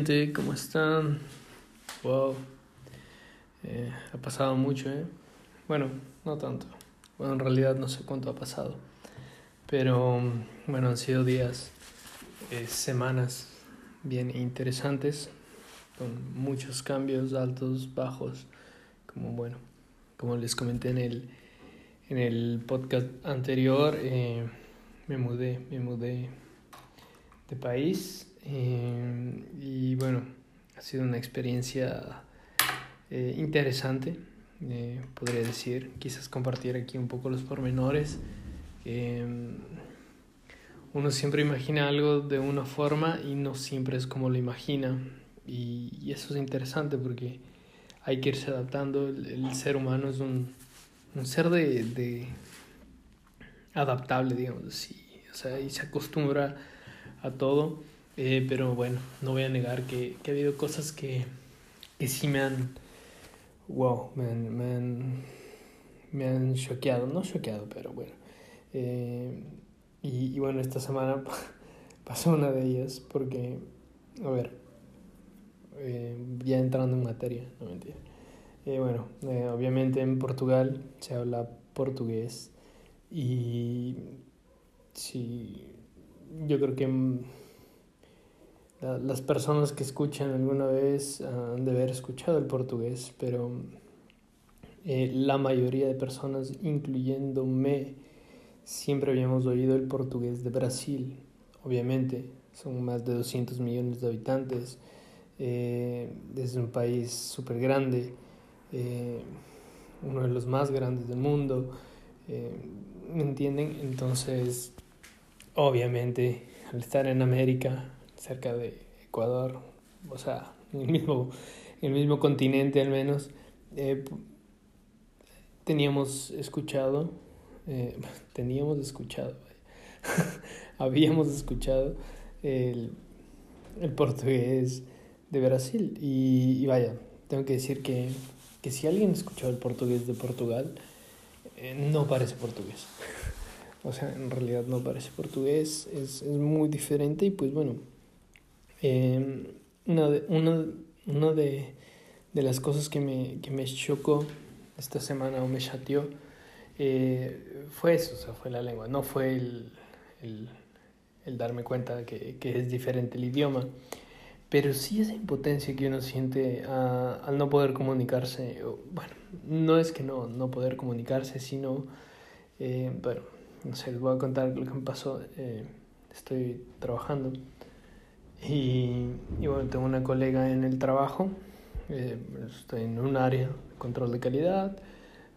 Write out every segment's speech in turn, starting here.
gente? ¿Cómo están? Wow. Eh, ha pasado mucho, ¿eh? Bueno, no tanto. Bueno, en realidad no sé cuánto ha pasado. Pero bueno, han sido días, eh, semanas bien interesantes, con muchos cambios, altos, bajos, como bueno, como les comenté en el, en el podcast anterior, eh, me mudé, me mudé de país eh, y bueno, ha sido una experiencia eh, interesante, eh, podría decir. Quizás compartir aquí un poco los pormenores. uno siempre imagina algo de una forma y no siempre es como lo imagina. Y, eso es interesante porque hay que irse adaptando. El, ser humano es un, ser de, adaptable, digamos así. O sea, y se acostumbra a todo. Eh, pero bueno, no voy a negar que, que ha habido cosas que, que sí me han, wow, me han, me han, choqueado, no choqueado, pero bueno. Eh, y, y, bueno, esta semana pasó una de ellas porque, a ver, eh, ya entrando en materia, no mentira. Eh, bueno, eh, obviamente en Portugal se habla portugués y sí, yo creo que las personas que escuchan alguna vez han de haber escuchado el portugués, pero eh, la mayoría de personas, incluyéndome, siempre habíamos oído el portugués de Brasil. Obviamente, son más de 200 millones de habitantes, eh, es un país súper grande, eh, uno de los más grandes del mundo, eh, ¿me entienden? Entonces, obviamente, al estar en América, cerca de Ecuador, o sea, en el mismo, el mismo continente al menos, eh, teníamos escuchado, eh, teníamos escuchado, habíamos escuchado el, el, portugués de Brasil y, y, vaya, tengo que decir que, que si alguien escuchó el portugués de Portugal, eh, no parece portugués. o sea, en realidad no parece portugués, es, es muy diferente y pues bueno, eh, una de, una, una de, de, las cosas que me, que me chocó esta semana o me chateó eh, fue eso, o sea, fue la lengua, no fue el, el, el darme cuenta que, que, es diferente el idioma, pero sí esa impotencia que uno siente a, al no poder comunicarse, bueno, no es que no, no poder comunicarse, sino, eh, bueno, no sé, les voy a contar lo que me pasó, eh, estoy trabajando. Y, y, bueno, tengo una colega en el trabajo, eh, estoy en un área de control de calidad,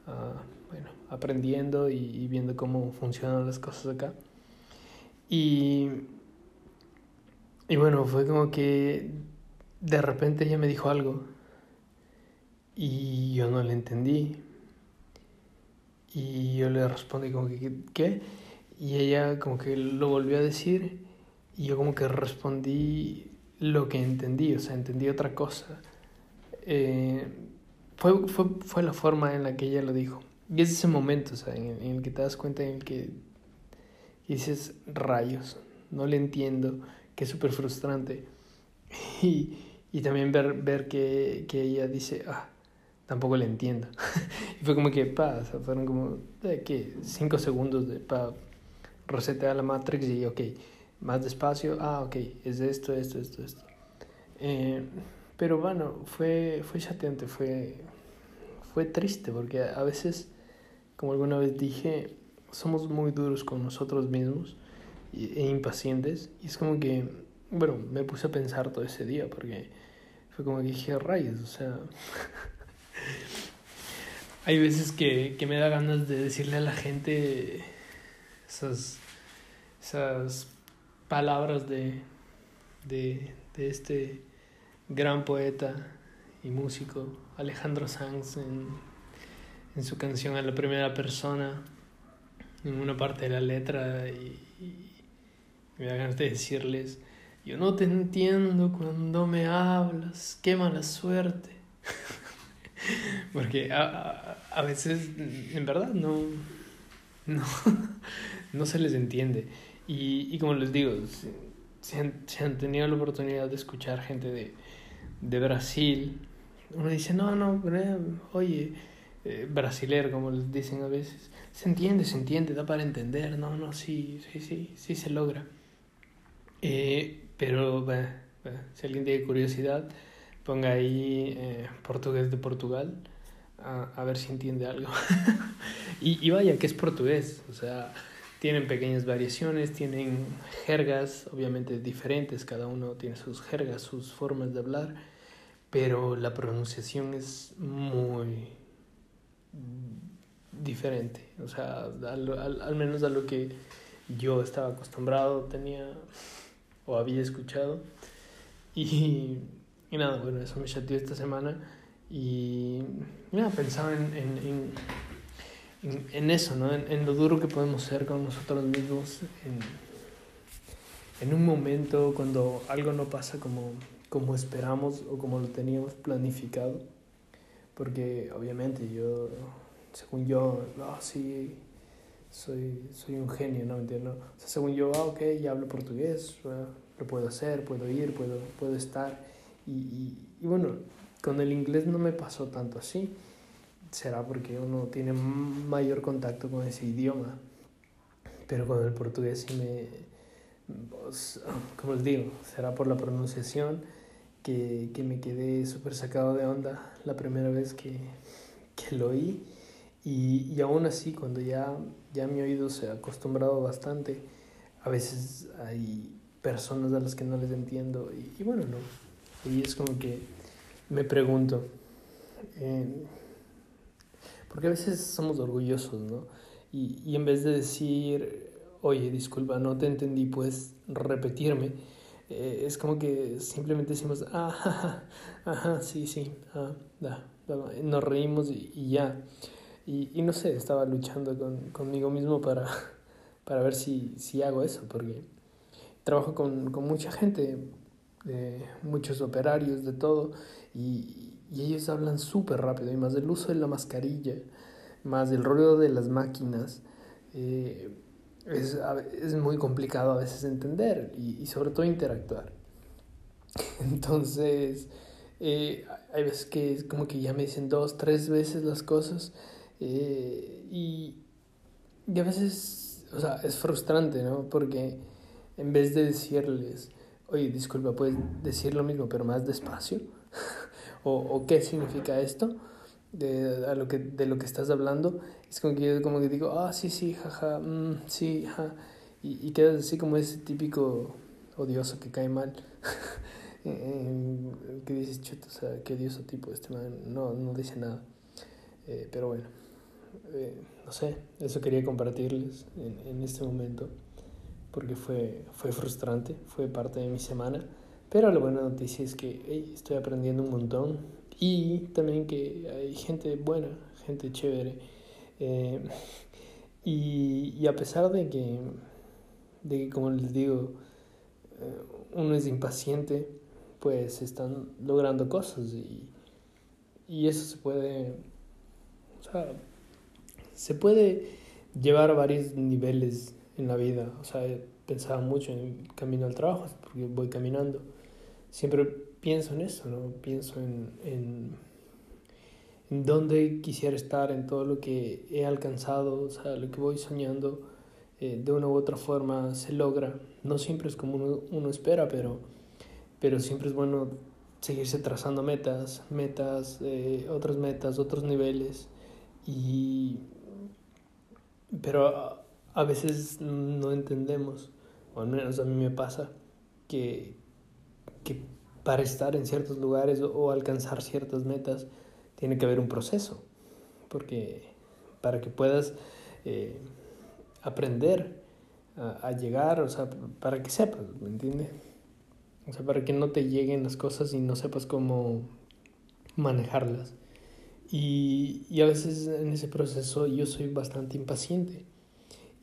uh, bueno, aprendiendo y, y, viendo cómo funcionan las cosas acá. Y, y bueno, fue como que de repente ella me dijo algo y yo no le entendí. Y yo le respondí como que, ¿qué? Y ella como que lo volvió a decir y yo como que respondí lo que entendí, o sea, entendí otra cosa. Eh, fue, fue, fue, la forma en la que ella lo dijo. Y es ese momento, o sea, en, el que te das cuenta en el que dices, rayos, no le entiendo, que es súper frustrante. Y, y, también ver, ver que, que, ella dice, ah, tampoco le entiendo. y fue como que, pa, o sea, fueron como, ¿de qué? Cinco segundos de, pa, resetear la Matrix y, ok, más despacio, ah, ok, es esto, esto, esto, esto. Eh, pero bueno, fue, fue chateante, fue, fue triste, porque a veces, como alguna vez dije, somos muy duros con nosotros mismos e impacientes, y es como que, bueno, me puse a pensar todo ese día, porque fue como que dije, rayos, o sea... Hay veces que, que me da ganas de decirle a la gente esas, esas palabras de, de, de, este gran poeta y músico Alejandro Sanz en, en, su canción a la primera persona, en una parte de la letra, y, me da ganas de decirles, yo no te entiendo cuando me hablas, qué mala suerte. Porque a, a, a, veces, en verdad, no, no, no se les entiende. Y, y como les digo, si han, han, tenido la oportunidad de escuchar gente de, de Brasil, uno dice, no, no, oye, eh, como les dicen a veces, se entiende, se entiende, da para entender, no, no, sí, sí, sí, sí se logra. Eh, pero, si alguien tiene curiosidad, ponga ahí eh, portugués de Portugal, a, a, ver si entiende algo. y, y vaya, que es portugués, o sea tienen pequeñas variaciones, tienen jergas obviamente diferentes, cada uno tiene sus jergas, sus formas de hablar, pero la pronunciación es muy diferente, o sea, al, al, al menos a lo que yo estaba acostumbrado, tenía o había escuchado. Y, y nada, bueno, eso me chateó esta semana y nada, pensaba en, en, en en, eso, ¿no? En, lo duro que podemos ser con nosotros mismos, en, un momento cuando algo no pasa como, como esperamos o como lo teníamos planificado. Porque obviamente yo, según yo, no, sí, soy, soy un genio, ¿no? ¿Entiendo? O sea, según yo, ah, ok, ya hablo portugués, lo puedo hacer, puedo ir, puedo, puedo estar. Y, y, y bueno, con el inglés no me pasó tanto así será porque uno tiene mayor contacto con ese idioma. Pero con el portugués sí me, pues, como les digo, será por la pronunciación que, que me quedé súper sacado de onda la primera vez que, que lo oí. Y, y, aún así, cuando ya, ya mi oído se ha acostumbrado bastante, a veces hay personas a las que no les entiendo. Y, y bueno, no. Y es como que me pregunto, eh, porque a veces somos orgullosos, ¿no? Y, y en vez de decir, oye, disculpa, no te entendí, puedes repetirme, eh, es como que simplemente decimos, ah, ajá, sí, sí, ah, da, nos reímos y, y ya. Y, y, no sé, estaba luchando con, conmigo mismo para, para ver si, si hago eso, porque trabajo con, con mucha gente, eh, muchos operarios, de todo, y, y ellos hablan súper rápido, y más del uso de la mascarilla, más del ruido de las máquinas. Eh, es, es, muy complicado a veces entender y, y sobre todo interactuar. Entonces, eh, hay veces que es como que ya me dicen dos, tres veces las cosas eh, y, y a veces, o sea, es frustrante, ¿no? Porque en vez de decirles, oye, disculpa, puedes decir lo mismo, pero más despacio o, o qué significa esto de, a lo que, de lo que estás hablando, es como que yo como que digo, ah, sí, sí, jaja, mm, sí, ja, y, y quedas así como ese típico odioso que cae mal, que dices, chuta, o sea, qué odioso tipo este man, no, no dice nada, eh, pero bueno, eh, no sé, eso quería compartirles en, en este momento, porque fue, fue frustrante, fue parte de mi semana, pero la buena noticia es que estoy aprendiendo un montón y también que hay gente buena, gente chévere. Eh, y, y, a pesar de que, de que, como les digo, eh, uno es impaciente, pues están logrando cosas y, y eso se puede, se puede llevar a varios niveles en la vida. O sea, pensaba mucho en camino al trabajo, porque voy caminando siempre pienso en eso, ¿no? Pienso en, en, dónde quisiera estar, en todo lo que he alcanzado, o sea, lo que voy soñando, eh, de una u otra forma se logra. No siempre es como uno, uno espera, pero, pero siempre es bueno seguirse trazando metas, metas, eh, otras metas, otros niveles. Y, pero a, a veces no entendemos, o al menos a mí me pasa, que, que para estar en ciertos lugares o, alcanzar ciertas metas tiene que haber un proceso, porque para que puedas eh, aprender a, llegar, o sea, para que sepas, ¿me entiendes? O sea, para que no te lleguen las cosas y no sepas cómo manejarlas. Y, y a veces en ese proceso yo soy bastante impaciente.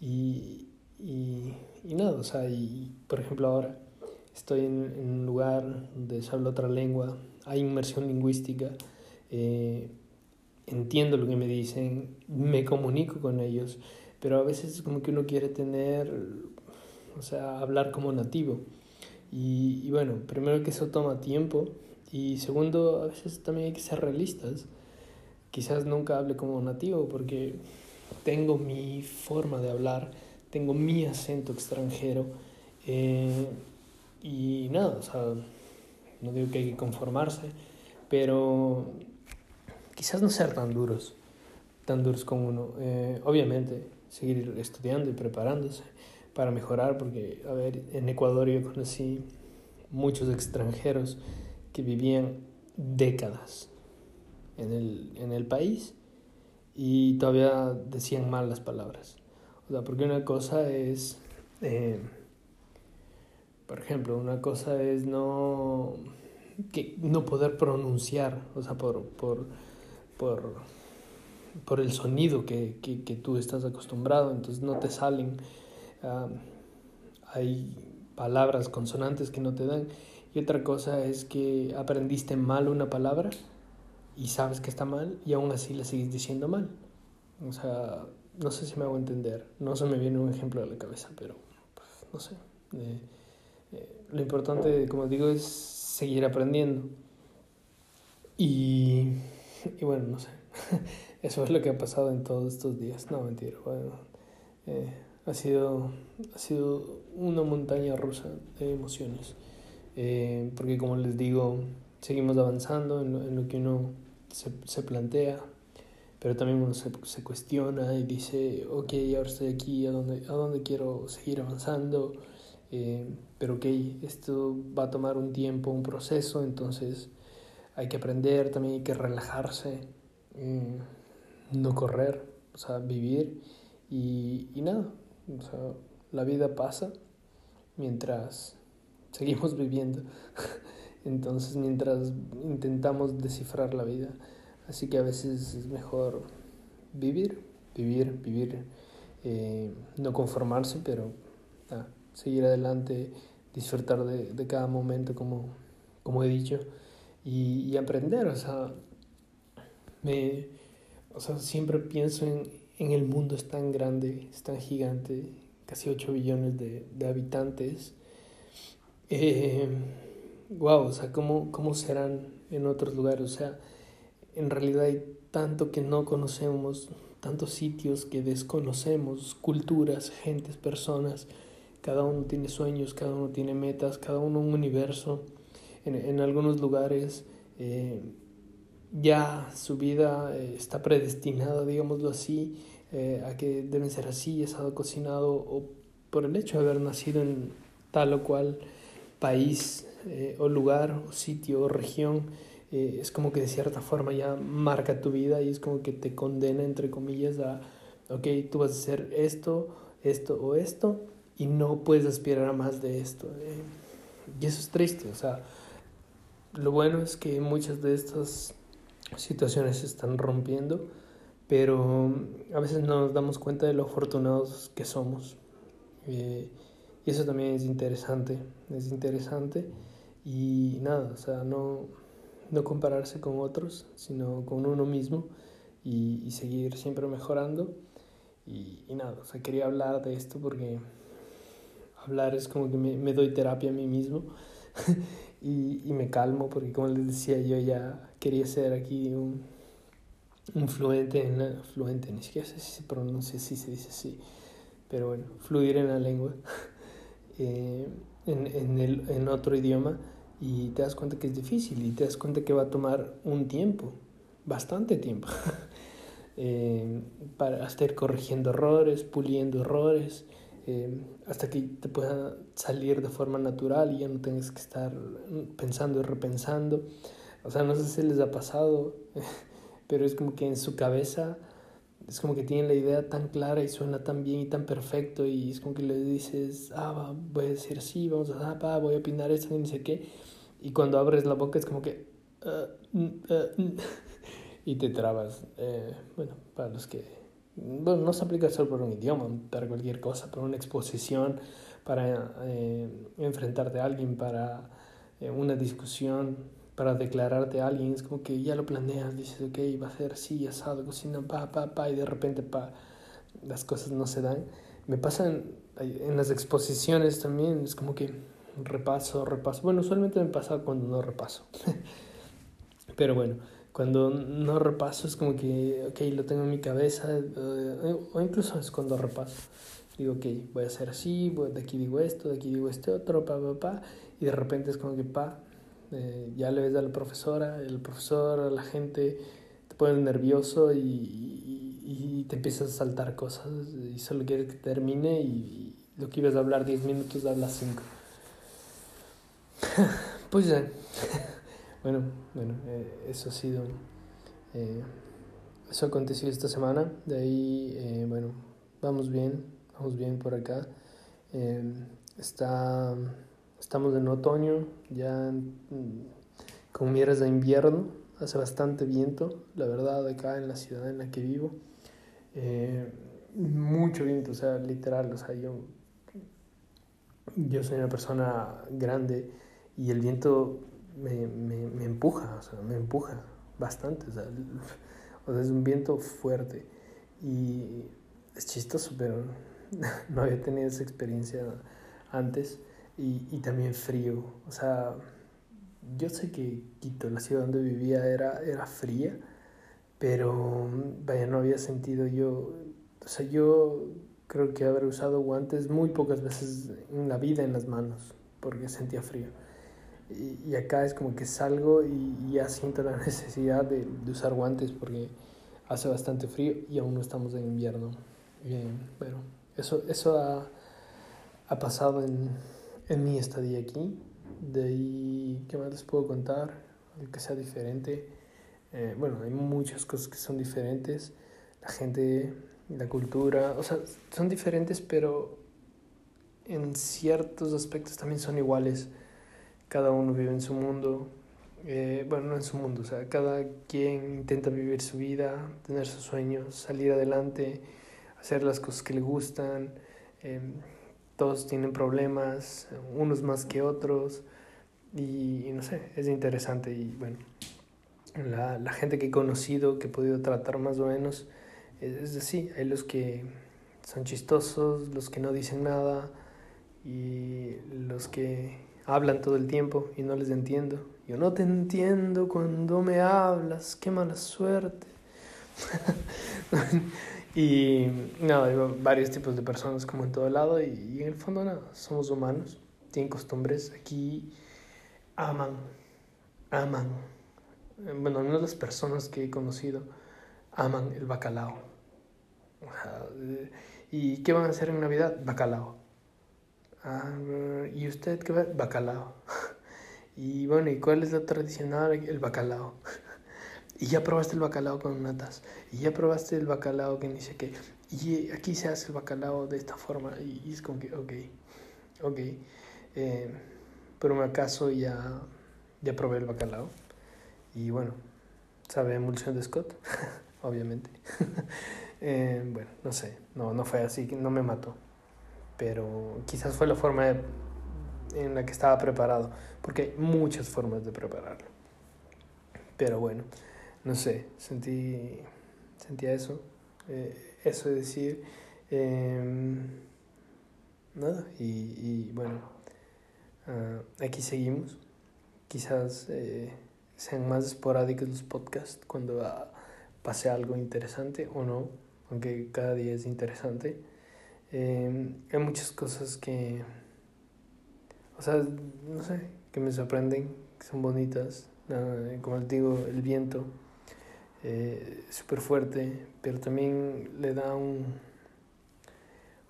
Y, y, y nada, o sea, y por ejemplo ahora estoy en, un lugar donde se habla otra lengua, hay inmersión lingüística, eh, entiendo lo que me dicen, me comunico con ellos, pero a veces es como que uno quiere tener, o sea, hablar como nativo. Y, y, bueno, primero que eso toma tiempo y segundo, a veces también hay que ser realistas. Quizás nunca hable como nativo porque tengo mi forma de hablar, tengo mi acento extranjero eh, y nada, o sea, no digo que hay que conformarse, pero quizás no ser tan duros, tan duros como uno. Eh, obviamente, seguir estudiando y preparándose para mejorar, porque, a ver, en Ecuador yo conocí muchos extranjeros que vivían décadas en el, en el país y todavía decían mal las palabras. O sea, porque una cosa es, eh, por ejemplo, una cosa es no, que, no poder pronunciar, o sea, por, por, por, por el sonido que, que, que, tú estás acostumbrado, entonces no te salen, hay palabras consonantes que no te dan. Y otra cosa es que aprendiste mal una palabra y sabes que está mal y aún así la sigues diciendo mal. O sea, no sé si me hago entender. No se me viene un ejemplo a la cabeza, pero pues, no sé. Eh, eh, lo importante, como digo, es seguir aprendiendo. Y, y bueno, no sé. Eso es lo que ha pasado en todos estos días. No, mentira. Bueno, eh, ha, sido, ha sido una montaña rusa de emociones. Eh, porque como les digo, seguimos avanzando en lo, en lo que uno se, se, plantea, pero también uno se, se, cuestiona y dice, ok, ahora estoy aquí, ¿a dónde, a dónde quiero seguir avanzando? Eh, pero ok, esto va a tomar un tiempo, un proceso, entonces hay que aprender, también hay que relajarse, eh, no correr, o sea, vivir y, y nada, o sea, la vida pasa mientras seguimos viviendo. Entonces, mientras intentamos descifrar la vida, así que a veces es mejor vivir, vivir, vivir, eh, no conformarse, pero ah, seguir adelante, disfrutar de, de, cada momento, como, como he dicho, y, y aprender. O sea, me, o sea, siempre pienso en, en el mundo es tan grande, es tan gigante, casi 8 billones de, de habitantes eh, wow, o sea, ¿cómo, ¿cómo serán en otros lugares? O sea, en realidad hay tanto que no conocemos, tantos sitios que desconocemos, culturas, gentes, personas, cada uno tiene sueños, cada uno tiene metas, cada uno un universo. En, en algunos lugares eh, ya su vida eh, está predestinada, digámoslo así, eh, a que deben ser así, asado, cocinado, o por el hecho de haber nacido en tal o cual país o lugar o sitio o región, es como que de cierta forma ya marca tu vida y es como que te condena, entre comillas, a, ok, tú vas a hacer esto, esto o esto y no puedes aspirar a más de esto. Eh. y eso es triste, o sea, lo bueno es que muchas de estas situaciones se están rompiendo, pero a veces no nos damos cuenta de lo afortunados que somos. Y eso también es interesante, es interesante. Y nada, o sea, no, no compararse con otros, sino con uno mismo y, y seguir siempre mejorando. Y, y, nada, o sea, quería hablar de esto porque hablar es como que me, me doy terapia a mí mismo y, y, me calmo porque como les decía yo ya quería ser aquí un, fluente en fluente, ni siquiera sé si se pronuncia así, se dice así, pero bueno, fluir en la lengua. eh, en, en, el, en otro idioma y te das cuenta que es difícil y te das cuenta que va a tomar un tiempo, bastante tiempo, eh, para estar corrigiendo errores, puliendo errores, eh, hasta que te pueda salir de forma natural y ya no tengas que estar pensando y repensando. O sea, no sé si les ha pasado, pero es como que en su cabeza es como que tienen la idea tan clara y suena tan bien y tan perfecto y es como que le dices, ah, voy a decir así, vamos a, ah, voy a opinar esto y no sé qué. Y cuando abres la boca es como que... Uh, uh, y te trabas. Eh, bueno, para los que... Bueno, no se aplica solo por un idioma, para cualquier cosa, para una exposición, para eh, enfrentarte a alguien, para eh, una discusión, para declararte a alguien, es como que ya lo planeas, dices, ok, va a ser así, asado, cocina, pa, pa, pa, y de repente, pa, las cosas no se dan. Me pasan en las exposiciones también, es como que repaso, repaso. Bueno, usualmente me pasa cuando no repaso. Pero bueno, cuando no repaso es como que, ok, lo tengo en mi cabeza, eh, o incluso es cuando repaso. Digo, ok, voy a hacer así, de aquí digo esto, de aquí digo este otro, pa, pa, pa, y de repente es como que, pa, eh, ya le ves a la profesora, el profesor, a la gente, te pone nervioso y, y, te empiezas a saltar cosas y solo quieres que termine y, lo que ibas a hablar 10 minutos, hablas 5. pues ya. bueno, bueno, eh, eso ha sido. Eh, eso aconteció esta semana. De ahí, eh, bueno, vamos bien, vamos bien por acá. está, estamos en otoño, ya con miras de invierno. Hace bastante viento, la verdad, acá en la ciudad en la que vivo. mucho viento, o sea, literal, o sea, yo yo soy una persona grande y el viento me, me, me empuja, o sea, me empuja bastante, o sea, es un viento fuerte y es chistoso, pero no había tenido esa experiencia antes y, y también frío, o sea, yo sé que Quito, la ciudad donde vivía, era, era fría, pero vaya, no había sentido yo, o sea, yo creo que haber usado guantes muy pocas veces en la vida en las manos, porque sentía frío. Y, acá es como que salgo y, ya siento la necesidad de, de, usar guantes porque hace bastante frío y aún no estamos en invierno. Bien, bueno, eso, eso ha, ha pasado en, en, mi estadía aquí. De ahí, ¿qué más les puedo contar? que sea diferente. Eh, bueno, hay muchas cosas que son diferentes. La gente la cultura, o sea, son diferentes, pero en ciertos aspectos también son iguales. Cada uno vive en su mundo, eh, bueno, no en su mundo, o sea, cada quien intenta vivir su vida, tener sus sueños, salir adelante, hacer las cosas que le gustan. Em, todos tienen problemas, unos más que otros, y, no sé, es interesante. Y bueno, la, la gente que he conocido, que he podido tratar más o menos, es así, hay los que son chistosos, los que no dicen nada y los que hablan todo el tiempo y no les entiendo. Yo no te entiendo cuando me hablas, qué mala suerte. y no, hay varios tipos de personas como en todo lado y, en el fondo nada, somos humanos, tienen costumbres, aquí aman, aman. Bueno, no las personas que he conocido aman el bacalao ¿Y qué van a hacer en Navidad? Bacalao. Ah, ¿Y usted qué va? Bacalao. Y bueno, ¿y cuál es la tradicional? El bacalao. Y ya probaste el bacalao con natas. Y ya probaste el bacalao que sé qué. Y aquí se hace el bacalao de esta forma. Y, es como que, ok, ok. Eh, pero me acaso ya, ya probé el bacalao. Y bueno, sabe emulsión de Scott, obviamente. Eh, bueno, no sé, no, no fue así, no me mató. Pero quizás fue la forma en la que estaba preparado, porque hay muchas formas de prepararlo. Pero bueno, no sé, sentí, sentía eso, eh, eso es decir, em, nada, y, y bueno, uh, aquí seguimos. Quizás eh, sean más esporádicos los podcasts cuando uh, pase algo interesante o no aunque cada día es interesante. Em, hay muchas cosas que, o sea, no sé, que me sorprenden, que son bonitas. como les digo, el viento eh, súper fuerte, pero también le da un...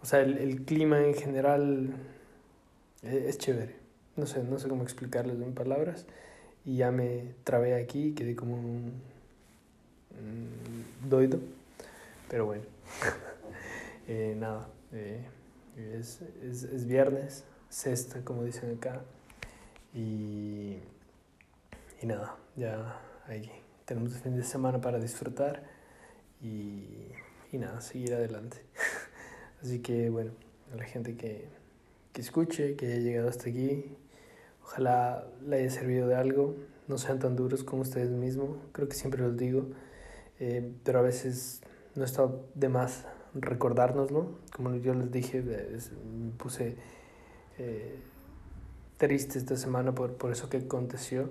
O sea, el, clima en general eh, es chévere. No sé, no sé cómo explicarlo en palabras. Y ya me trabé aquí, quedé como un, un doido. Pero bueno, eh, nada, eh, es, es, es, viernes, sexta, como dicen acá. Y, y nada, ya ahí tenemos el fin de semana para disfrutar y, y nada, seguir adelante. Así que bueno, a la gente que, que escuche, que haya llegado hasta aquí, ojalá le haya servido de algo. No sean tan duros como ustedes mismos, creo que siempre los digo, eh, pero a veces no está de más recordárnoslo. Como yo les dije, puse, eh, triste esta semana por, por eso que aconteció.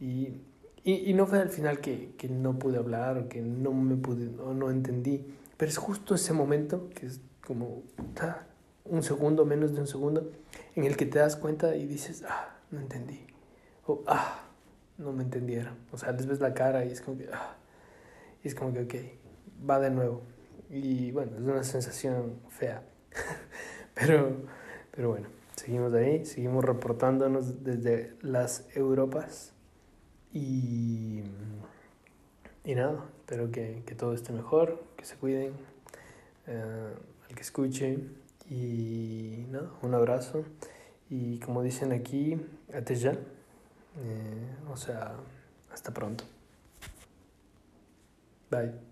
Y, y, y, no fue al final que, que, no pude hablar o que no me pude o no entendí. Pero es justo ese momento, que es como ah, un segundo, menos de un segundo, en el que te das cuenta y dices, ah, no entendí. O ah, no me entendieron. O sea, les ves la cara y es como que, ah, y es como que, ok, va de nuevo. Y bueno, es una sensación fea. pero, pero bueno, seguimos ahí, seguimos reportándonos desde las Europas. Y, y nada, espero que, que todo esté mejor, que se cuiden, uh, al que escuche. Y nada, un abrazo. Y como dicen aquí, hasta ya. Eh, o sea, hasta pronto. Bye.